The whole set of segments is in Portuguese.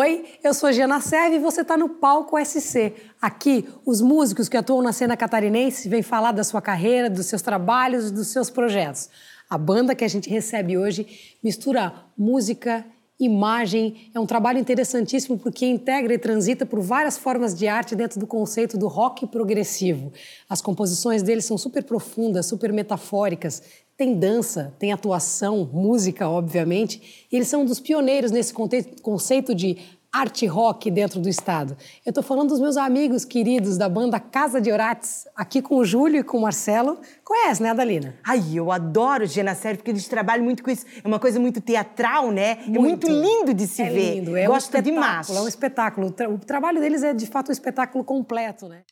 Oi, eu sou Giana Serve e você está no Palco SC. Aqui, os músicos que atuam na cena catarinense vêm falar da sua carreira, dos seus trabalhos, dos seus projetos. A banda que a gente recebe hoje mistura música, imagem, é um trabalho interessantíssimo porque integra e transita por várias formas de arte dentro do conceito do rock progressivo. As composições deles são super profundas, super metafóricas, tem dança, tem atuação, música, obviamente. E eles são um dos pioneiros nesse conceito de arte rock dentro do estado. Eu estou falando dos meus amigos queridos da banda Casa de Orates, aqui com o Júlio e com o Marcelo. Conhece, né, Adalina? Ai, eu adoro Gena Série, porque eles trabalham muito com isso. É uma coisa muito teatral, né? Muito. É muito lindo de se é ver. Lindo. É Gosto um demais. É um espetáculo. O trabalho deles é, de fato, um espetáculo completo, né?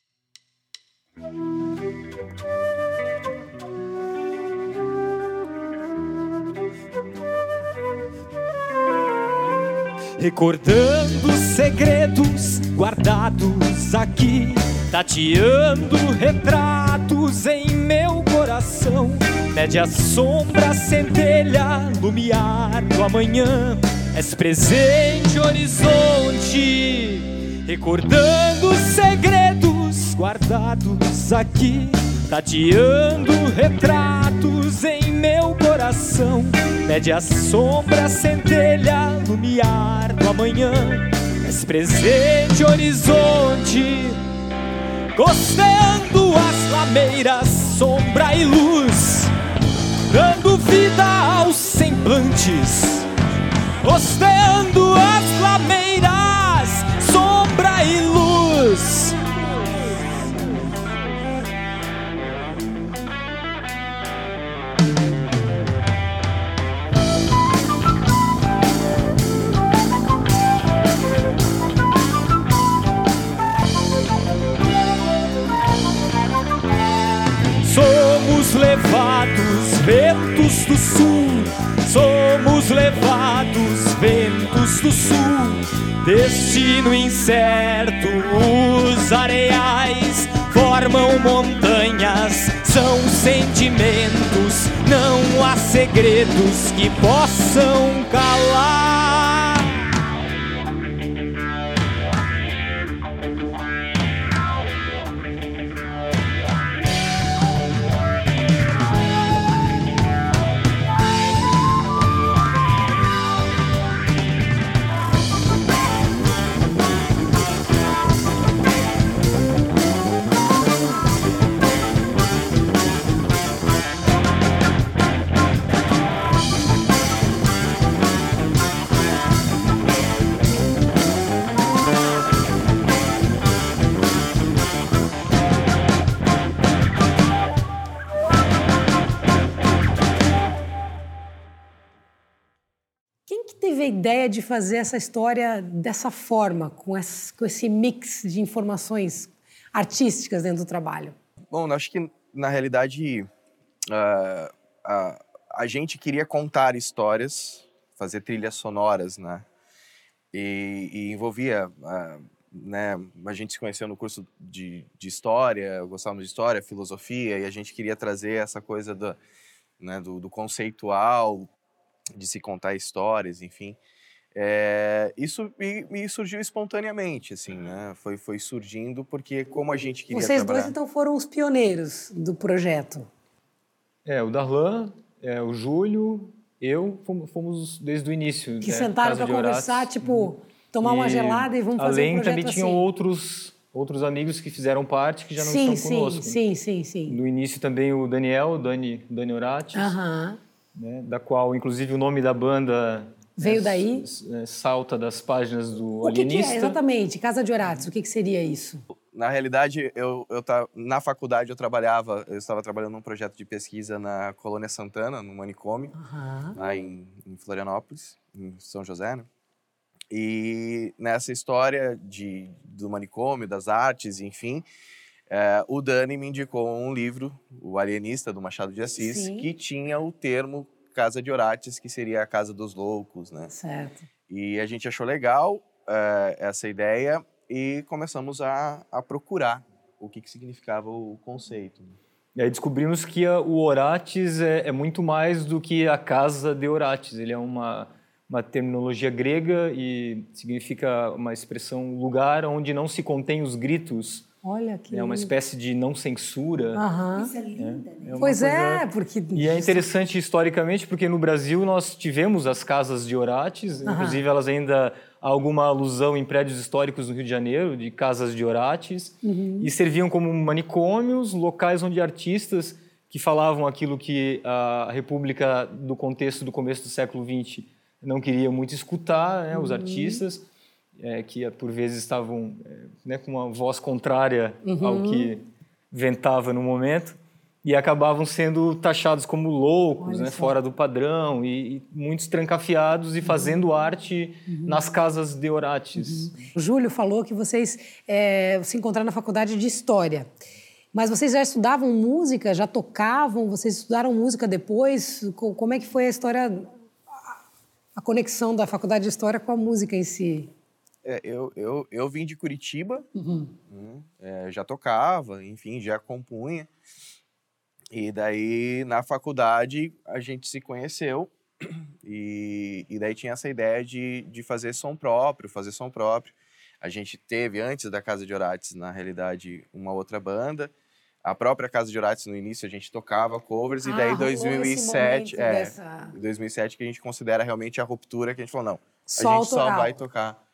Recordando segredos guardados aqui, tateando retratos em meu coração. Mede a sombra, centelha, lumiar do amanhã. És presente, horizonte. Recordando segredos guardados aqui, tateando retratos em meu coração. Mede a sombra, centelha, lumiar do amanhã. És presente, horizonte. Costeando as lameiras, sombra e luz. Dando vida aos semblantes. Costeando as levados, ventos do sul, somos levados, ventos do sul, destino incerto, os areais formam montanhas, são sentimentos, não há segredos que possam calar. Ideia de fazer essa história dessa forma, com esse, mix de informações artísticas dentro do trabalho? Bom, acho que na realidade uh, uh, a gente queria contar histórias, fazer trilhas sonoras, né? E, e envolvia, uh, né? A gente se conheceu no curso de, de história, gostávamos de história, filosofia, e a gente queria trazer essa coisa do, né, do, do conceitual de se contar histórias, enfim. É, isso me, surgiu espontaneamente, assim, né? Foi, foi surgindo porque como a gente queria Vocês trabalhar... dois, então, foram os pioneiros do projeto. É, o Darlan, é, o Júlio, eu, fomos, fomos desde o início. Que né, sentaram para conversar, tipo, tomar e, uma gelada e vamos fazer além, um projeto também assim. tinham outros outros amigos que fizeram parte que já não sim, estão conosco. Sim, sim, sim. No início também o Daniel, o Dani, Dani Orates. Aham. Uh -huh né, da qual, inclusive, o nome da banda veio é, daí é, salta das páginas do o Alienista. Que que é? Exatamente, Casa de Orates, o que, que seria isso? Na realidade, eu, eu tá, na faculdade eu trabalhava, eu estava trabalhando num projeto de pesquisa na Colônia Santana, no manicômio, uhum. lá em, em, Florianópolis, em São José, né? E nessa história de, do manicômio, das artes, enfim, é, o Dani me indicou um livro, O Alienista, do Machado de Assis, Sim. que tinha o termo Casa de Orates, que seria a Casa dos Loucos, né? Certo. E a gente achou legal é, essa ideia e começamos a, a procurar o que, que significava o conceito. E aí descobrimos que a, o Orates é, é, muito mais do que a Casa de Orates. Ele é uma, uma terminologia grega e significa uma expressão lugar onde não se contém os gritos. Olha que É uma espécie de não censura. Aham. Isso é linda, né? É Pois é, coisa- porque E é interessante historicamente porque no Brasil nós tivemos as casas de orates, inclusive elas ainda há alguma alusão em prédios históricos no Rio de Janeiro de casas de orates e serviam como manicômios, locais onde artistas que falavam aquilo que a República do contexto do começo do século XX não queria muito escutar, né, os artistas é, que por vezes estavam é, né, com uma voz contrária ao que ventava no momento e acabavam sendo taxados como loucos, né, fora do padrão e, e muitos trancafiados e fazendo arte nas casas de orates. O Júlio falou que vocês é, se encontraram na faculdade de História. Mas vocês já estudavam música? Já tocavam? Vocês estudaram música depois? Co- Como é que foi a história, a conexão da faculdade de História com a música em si? É, eu, eu, eu vim de Curitiba, né, é, já tocava, enfim, já compunha. E daí, na faculdade, a gente se conheceu. E, e daí tinha essa ideia de, de fazer som próprio, fazer som próprio. A gente teve, antes da Casa de Orates, na realidade, uma outra banda. A própria Casa de Orates, no início, a gente tocava covers. e Ah, daí, rolou esse 2007, momento é, dessa- em 2007 que a gente considera realmente a ruptura, que a gente falou, não, Só a gente só autoral. vai tocar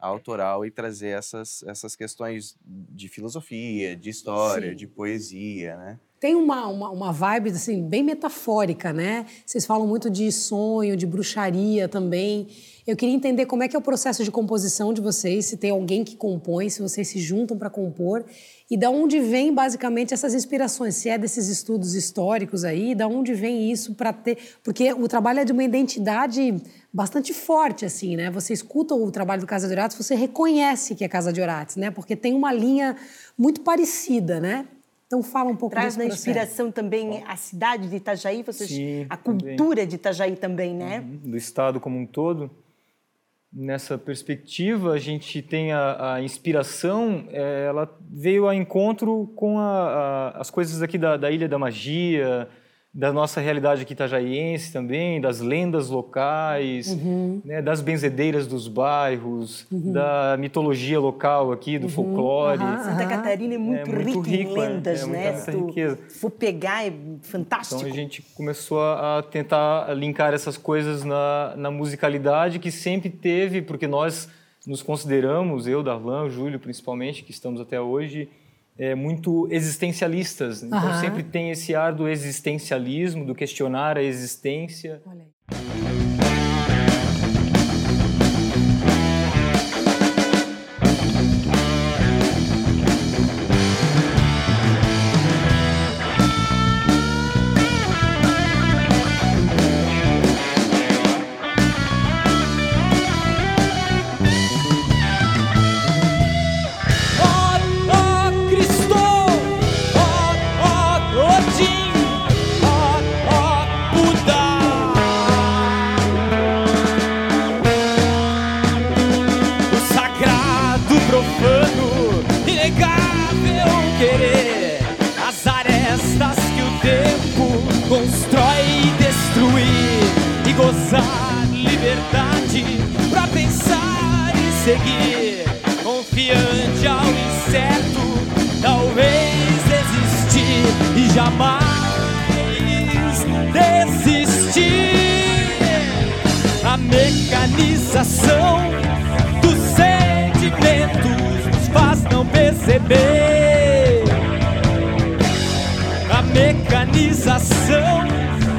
autoral e trazer essas, essas questões de filosofia, de história, Sim. de poesia, né? Tem uma, uma, uma vibe assim, bem metafórica, né? Vocês falam muito de sonho, de bruxaria também. Eu queria entender como é que é o processo de composição de vocês, se tem alguém que compõe, se vocês se juntam para compor, e da onde vem basicamente essas inspirações, se é desses estudos históricos aí, da onde vem isso para ter, porque o trabalho é de uma identidade bastante forte assim, né? Você escuta o trabalho do Casa de Orates, você reconhece que é Casa de Orates, né? Porque tem uma linha muito parecida, né? Então fala um pouco Traz na inspiração também a cidade de Itajaí, vocês, Sim, a também. cultura de Itajaí também, né? do Estado como um todo. Nessa perspectiva, a gente tem a, a inspiração, eh, ela veio a encontro com a- a- as coisas aqui da, da Ilha da Magia, da nossa realidade aqui itajaiense também, das lendas locais, Uhum. né, das benzedeiras dos bairros, da mitologia local aqui, do folclore. Uhum. aham. Santa Catarina é muito, muito rica rico, em é, lendas, é muita- né? muita riqueza. for pegar, é fantástico. Então a gente começou a tentar linkar essas coisas na, na musicalidade que sempre teve, porque nós nos consideramos, eu, Darlan, o Júlio principalmente, que estamos até hoje, é, muito existencialistas. Então Aham. sempre tem esse ar do existencialismo, do questionar a existência. Olha aí. As arestas que o tempo constrói e destruir, e gozar liberdade pra pensar e seguir, confiante ao incerto, talvez existir e jamais desistir. A mecanização dos sentimentos nos faz não perceber. Mecanização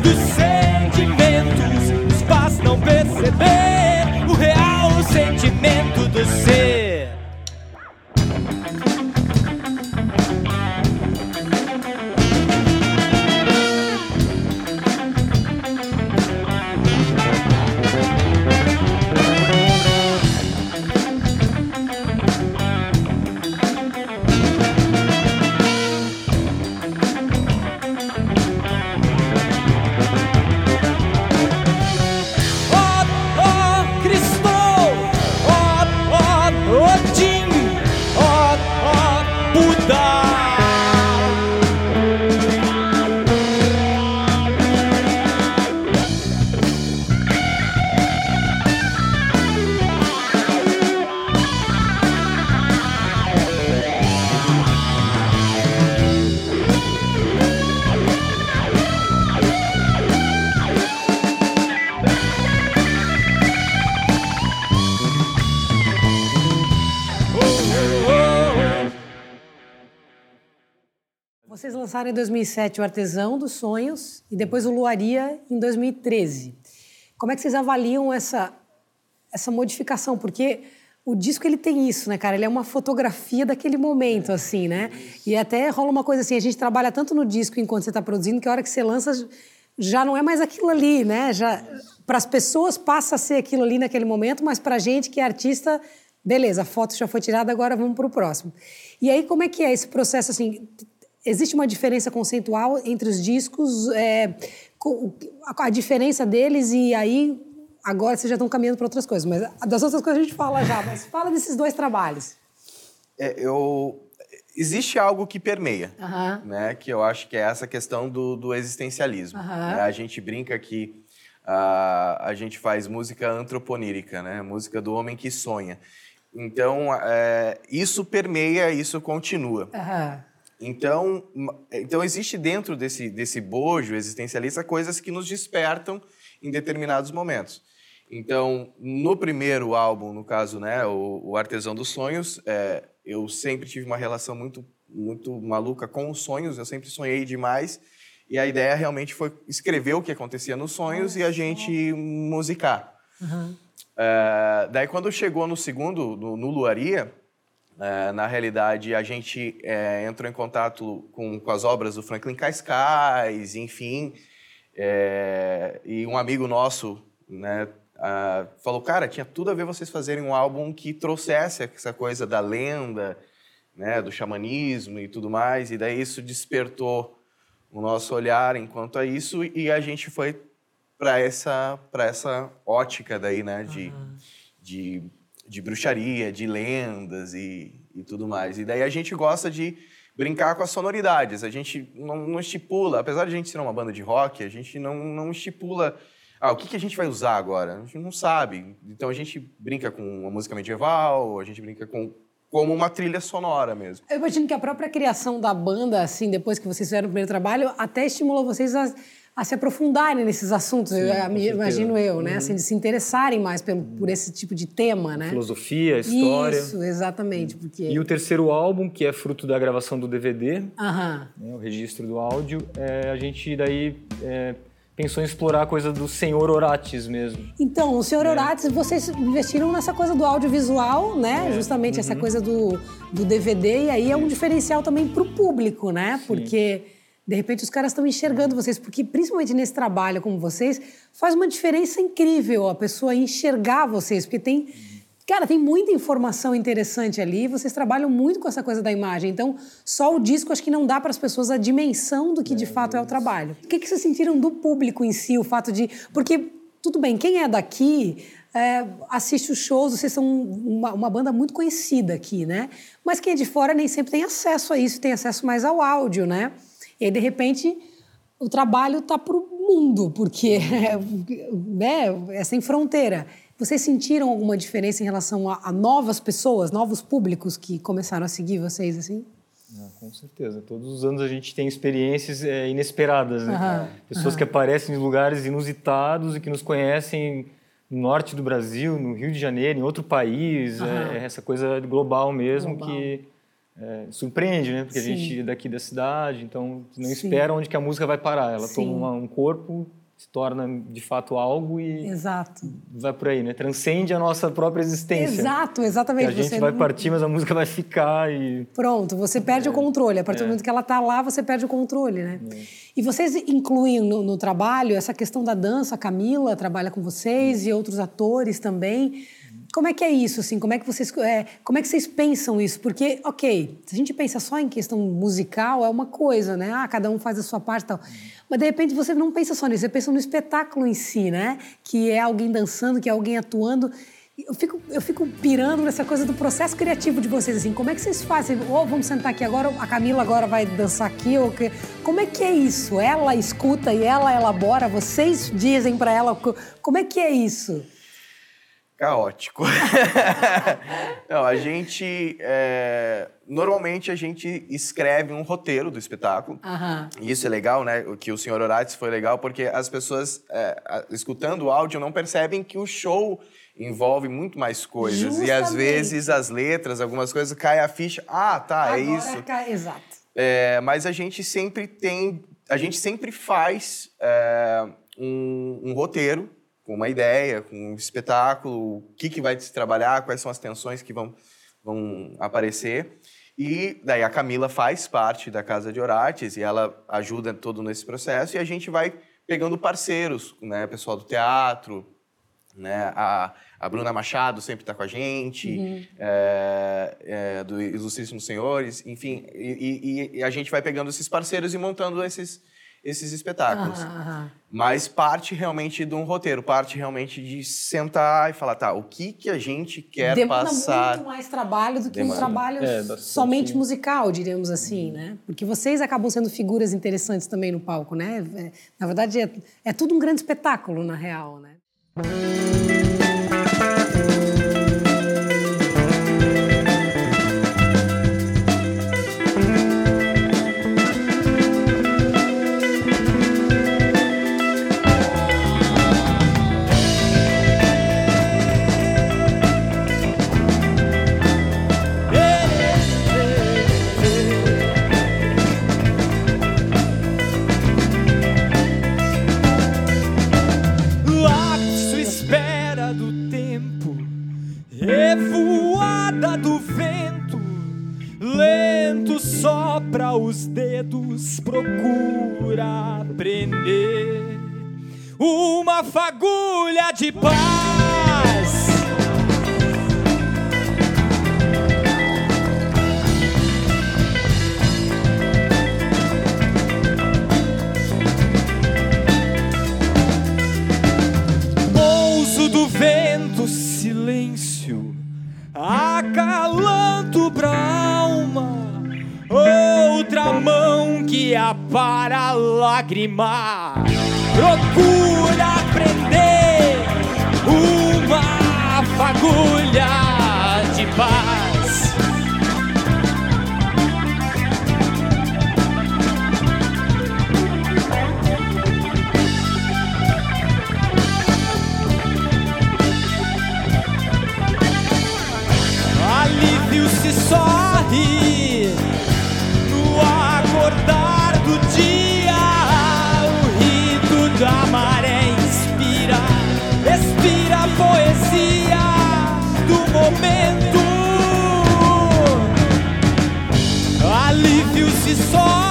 dos sentimentos nos faz não perceber o real sentimento do ser. Vocês lançaram em 2007 o Artesão dos Sonhos e depois o Luaria em 2013. Como é que vocês avaliam essa, essa modificação? Porque o disco ele tem isso, né, cara? Ele é uma fotografia daquele momento, assim, né? E até rola uma coisa assim, a gente trabalha tanto no disco enquanto você está produzindo que a hora que você lança já não é mais aquilo ali, né? Já para as pessoas passa a ser aquilo ali naquele momento, mas para a gente que é artista, beleza, a foto já foi tirada, agora vamos para o próximo. E aí como é que é esse processo assim? Existe uma diferença conceitual entre os discos, é, a diferença deles e aí agora vocês já estão caminhando para outras coisas, mas das outras coisas a gente fala já, mas fala desses dois trabalhos. É, eu existe algo que permeia, né? Que eu acho que é essa questão do, do existencialismo. Né? A gente brinca que ah, a gente faz música antroponírica, né? Música do homem que sonha. Então, é, isso permeia, isso continua. Então, então existe dentro desse, desse bojo existencialista coisas que nos despertam em determinados momentos. Então, no primeiro álbum, no caso, né, o, o Artesão dos Sonhos, é, eu sempre tive uma relação muito, muito maluca com os sonhos, eu sempre sonhei demais, e a ideia realmente foi escrever o que acontecia nos sonhos e a gente musicar. É, daí, quando chegou no segundo, no, no Luaria, é, na realidade, a gente é, entrou em contato com, com as obras do Franklin Cascais, enfim. é, e um amigo nosso né, ah, falou, cara, tinha tudo a ver vocês fazerem um álbum que trouxesse essa coisa da lenda, né, do xamanismo e tudo mais. E daí isso despertou o nosso olhar enquanto a isso e a gente foi para essa essa ótica daí, né, de, de, de bruxaria, de lendas e, e tudo mais. E daí a gente gosta de brincar com as sonoridades. A gente não, não estipula, apesar de a gente ser uma banda de rock, a gente não, não estipula ah, o que, que a gente vai usar agora? A gente não sabe. Então a gente brinca com uma música medieval, a gente brinca com como uma trilha sonora mesmo. Eu imagino que a própria criação da banda, assim, depois que vocês fizeram o primeiro trabalho, até estimulou vocês a, a se aprofundarem nesses assuntos, eu, com certeza. imagino eu, né? Assim, de se interessarem mais pelo, por esse tipo de tema, né? Filosofia, história. Isso, exatamente, porque... E o terceiro álbum, que é fruto da gravação do DVD, Aham. né, o registro do áudio, é, a gente daí é, pensou em explorar a coisa do Senhor Orates mesmo. Então, o Senhor Horácio, vocês investiram nessa coisa do audiovisual, né? É. Justamente Uhum. essa coisa do, do DVD, e aí é um diferencial também para o público, né? Porque, de repente, os caras estão enxergando vocês, porque principalmente nesse trabalho como vocês, faz uma diferença incrível a pessoa enxergar vocês, porque tem. Cara, tem muita informação interessante ali, vocês trabalham muito com essa coisa da imagem. Então, só o disco acho que não dá para as pessoas a dimensão do que de fato é o trabalho. O que, que vocês sentiram do público em si, o fato de. Porque, tudo bem, quem é daqui é, assiste os shows, vocês são uma, uma banda muito conhecida aqui, né? Mas quem é de fora nem sempre tem acesso a isso, tem acesso mais ao áudio, né? E aí, de repente, o trabalho tá para o mundo, porque né, é sem fronteira. Vocês sentiram alguma diferença em relação a, a novas pessoas, novos públicos que começaram a seguir vocês assim? Ah, com certeza. Todos os anos a gente tem experiências é, inesperadas, né? Aham, Pessoas que aparecem em lugares inusitados e que nos conhecem no norte do Brasil, no Rio de Janeiro, em outro país. É, é essa coisa global mesmo Global. que é, surpreende, né? Porque Sim. a gente é daqui da cidade, então não Sim. espera onde que a música vai parar. Ela Sim. toma uma- um corpo, se torna de fato algo e Exato. vai por aí, né? Transcende a nossa própria existência. Exato, Que exatamente. a gente vai não- partir, mas a música vai ficar e Pronto, você perde o controle. A partir do É. momento que ela está lá, você perde o controle, né? E vocês incluem no, no trabalho essa questão da dança. A Camila trabalha com vocês e outros atores também. Como é que é isso, assim? Como é que vocês, é, como é que vocês pensam isso? Porque, ok, se a gente pensa só em questão musical, é uma coisa, né? Ah, cada um faz a sua parte e tal. Mas, de repente, você não pensa só nisso. Você pensa no espetáculo em si, né? Que é alguém dançando, que é alguém atuando. Eu fico, eu fico pirando nessa coisa do processo criativo de vocês, assim. Como é que vocês fazem? Ou vamos sentar aqui agora, a Camila agora vai dançar aqui, ou que... Como é que é isso? Ela escuta e ela elabora, vocês dizem para ela... co- Como é que é isso? Caótico. Não, a gente. é, normalmente a gente escreve um roteiro do espetáculo. E isso é legal, né? O que o senhor Horácio foi legal, porque as pessoas, é, escutando o áudio, não percebem que o show envolve muito mais coisas. E às Justamente. vezes as letras, algumas coisas, cai a ficha. Ah, tá, é Agora isso. ca- Exato. É, mas a gente sempre tem, a gente sempre faz é, um, um roteiro com uma ideia, com um espetáculo, o que, que vai se trabalhar, quais são as tensões que vão, vão aparecer. E daí a Camila faz parte da Casa de Orates e ela ajuda todo nesse processo e a gente vai pegando parceiros, né, pessoal do teatro, né, a, a Bruna Machado sempre está com a gente, uhum. é, é, do Ilustríssimos Senhores, enfim, e, e, e, a gente vai pegando esses parceiros e montando esses, esses espetáculos. Ah, Mas parte realmente de um roteiro, parte realmente de sentar e falar, tá, o que que a gente quer Demanda passar... muito mais trabalho do que Demanda. um trabalho é, somente musical, diríamos assim, né? Porque vocês acabam sendo figuras interessantes também no palco, né? É, na verdade, é, é tudo um grande espetáculo, na real, né? os fagulha de paz. Pouso do vento, silêncio, acalando pra alma. Outra mão que apara lágrima. Procura prender uma fagulha de paz. Poesia do momento. Alívio se sorri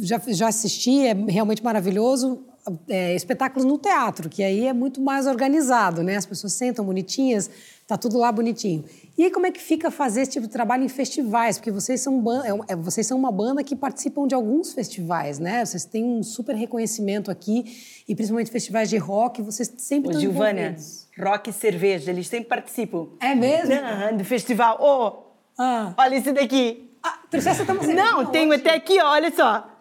já, já assisti, é realmente maravilhoso, é, espetáculos no teatro, que aí é muito mais organizado, né? As pessoas sentam bonitinhas, tá tudo lá bonitinho. E aí como é que fica fazer esse tipo de trabalho em festivais? Porque vocês são, é, é, vocês são uma banda que participam de alguns festivais, né? Vocês têm um super reconhecimento aqui, e principalmente festivais de rock, vocês sempre Ô, estão Giovânia, rock e cerveja, eles sempre participam. É mesmo? do festival. Oh, ah. olha esse daqui. Ah, trouxeste estamos Não, tenho até aqui, olha só.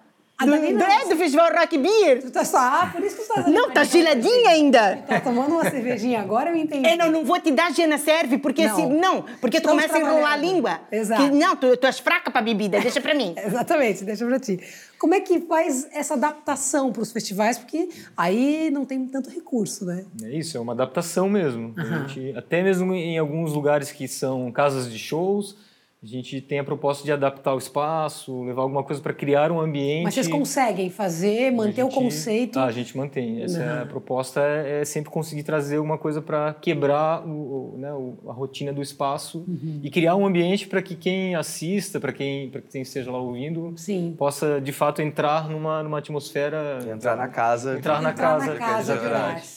A do, do, é do Festival Rock Beer. Tu tá só, ah, por isso que tu tá Não, tá geladinha ainda. Tá tomando uma cervejinha agora, eu entendi. É, não, não vou te dar Gena Serve, porque não, se, não porque tu começa a enrolar a língua. Exato. Que, não, tu, tu és fraca pra bebida, deixa pra mim. Exatamente, deixa pra ti. Como é que faz essa adaptação para os festivais? Porque aí não tem tanto recurso, né? É isso, é uma adaptação mesmo. Uhum. Gente, até mesmo em alguns lugares que são casas de shows, a gente tem a proposta de adaptar o espaço, levar alguma coisa para criar um ambiente. Mas vocês conseguem fazer, manter gente, o conceito? Ah, a gente mantém. Essa é a proposta é, é, sempre conseguir trazer alguma coisa para quebrar o, o, né, a rotina do espaço uhum. e criar um ambiente para que quem assista, para quem, quem esteja lá ouvindo, Sim. possa de fato entrar numa, numa atmosfera. Entrar na casa. Entrar na entrar casa. Na casa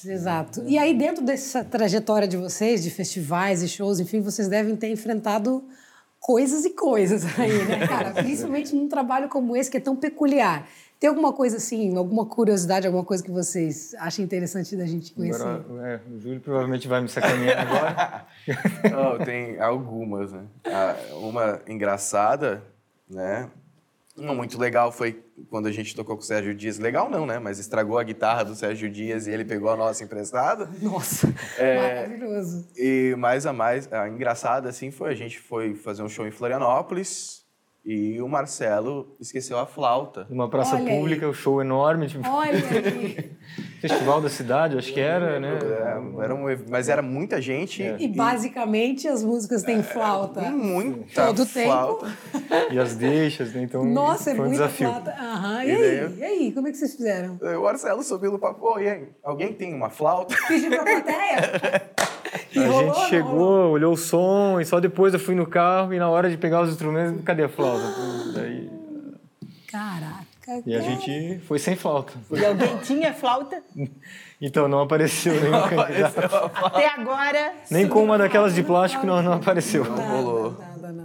é Exato. E aí, dentro dessa trajetória de vocês, de festivais e shows, enfim, vocês devem ter enfrentado coisas e coisas aí, né, cara? Principalmente num trabalho como esse, que é tão peculiar. Tem alguma coisa assim, alguma curiosidade, alguma coisa que vocês acham interessante da gente conhecer? Agora, é, o Júlio provavelmente vai me sacanear agora. oh, tem algumas, né? Ah, uma engraçada, né? Não muito legal foi quando a gente tocou com o Sérgio Dias. Legal não, né? Mas estragou a guitarra do Sérgio Dias e ele pegou a nossa emprestada. Nossa, é, maravilhoso. E mais a mais, a engraçada assim foi a gente foi fazer um show em Florianópolis e o Marcelo esqueceu a flauta. Numa praça Olha pública, o um show enorme. Tipo... Olha aí. Festival da cidade, acho que era, né? É, era um, mas era muita gente. É. E, e, basicamente as músicas têm flauta. É, muita Todo flauta. tempo. E as deixas, né? Então, Nossa, é foi um muita desafio. flauta. Aham. E, e, aí? e aí, como é que vocês fizeram? O Marcelo subiu no papo, e aí, alguém tem uma flauta? Pediu pra plateia? a rolou, gente chegou, rolou. olhou o som e só depois eu fui no carro e na hora de pegar os instrumentos, cadê a flauta? Daí... Caraca. E a gente foi sem flauta. E alguém tinha flauta? Então, não apareceu nenhum candidato. Até agora... Nem com uma daquelas de plástico não, não apareceu. Não rolou.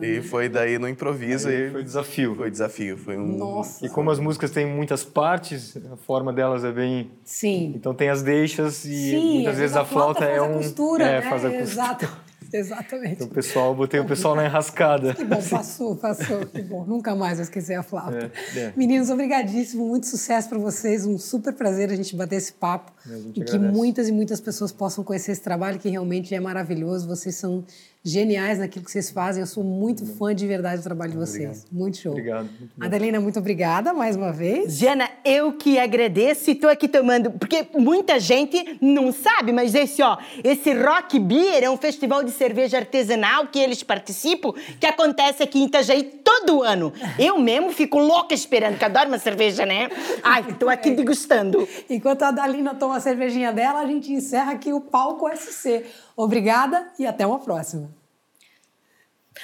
E foi daí no improviso. Aí foi desafio. Foi desafio. Foi um... Nossa. E como as músicas têm muitas partes, a forma delas é bem. Sim. Então tem as deixas e Sim, muitas vezes a, flauta, flauta é um. A costura, é, né? faz a costura. Exato. Exatamente. Então, o pessoal, botei o pessoal na enrascada. Que bom, passou, passou. Que bom. Nunca mais vou esquecer a flauta. É, é. Meninos, obrigadíssimo. Muito sucesso para vocês. Um super prazer a gente bater esse papo. E que muitas e muitas pessoas possam conhecer esse trabalho que realmente é maravilhoso. Vocês são geniais naquilo que vocês fazem. Eu sou muito fã de verdade do trabalho de vocês. Obrigado. Muito show. Obrigado. Muito Adelina, muito obrigada mais uma vez. Jana, eu que agradeço e estou aqui tomando, porque muita gente não sabe, mas esse, ó, esse Rock Beer é um festival de cerveja artesanal que eles participam, que acontece aqui em Itajaí todo ano. Eu mesmo fico louca esperando, que adoro uma cerveja, né? Ai, estou aqui degustando. Enquanto a Adalina toma a cervejinha dela, a gente encerra aqui o Palco SC. Obrigada e até uma próxima.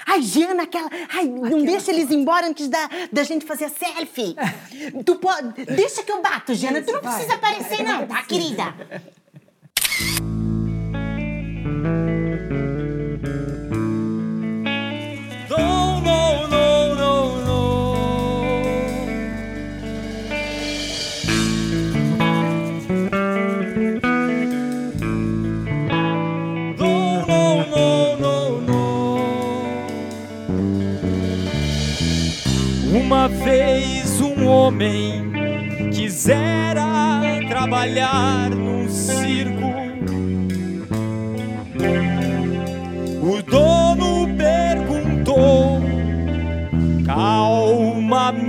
Ai, Jana, aquela. Ai, não aquela... deixa eles embora antes da, da gente fazer a selfie. tu pode. Deixa que eu bato, Jana. Tu não vai. precisa aparecer, não, tá, querida? homem quisera trabalhar num circo. O dono perguntou calmamente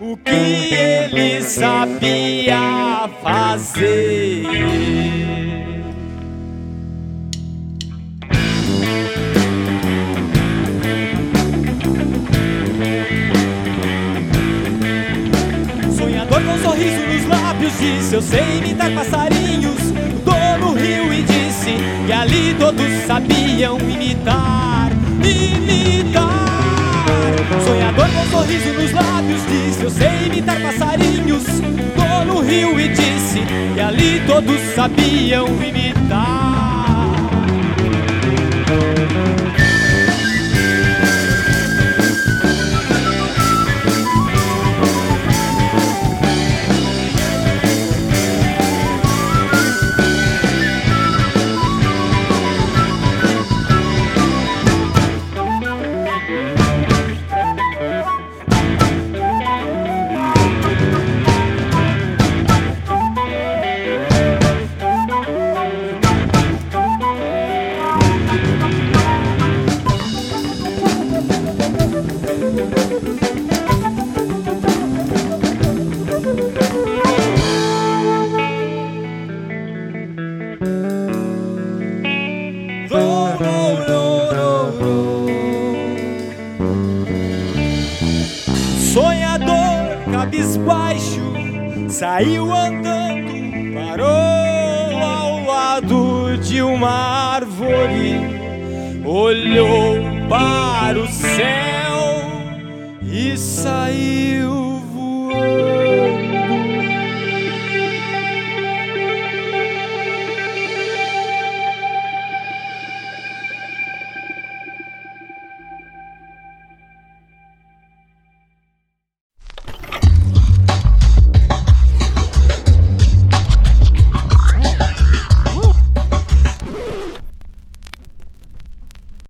o que ele sabia fazer. Disse Eu sei imitar passarinhos O dono riu e disse Que ali todos sabiam imitar Imitar. Sonhador com sorriso nos lábios disse Eu sei imitar passarinhos O dono riu e disse Que ali todos sabiam imitar cabisbaixo, saiu andando, parou ao lado de uma árvore, olhou para o céu e saiu.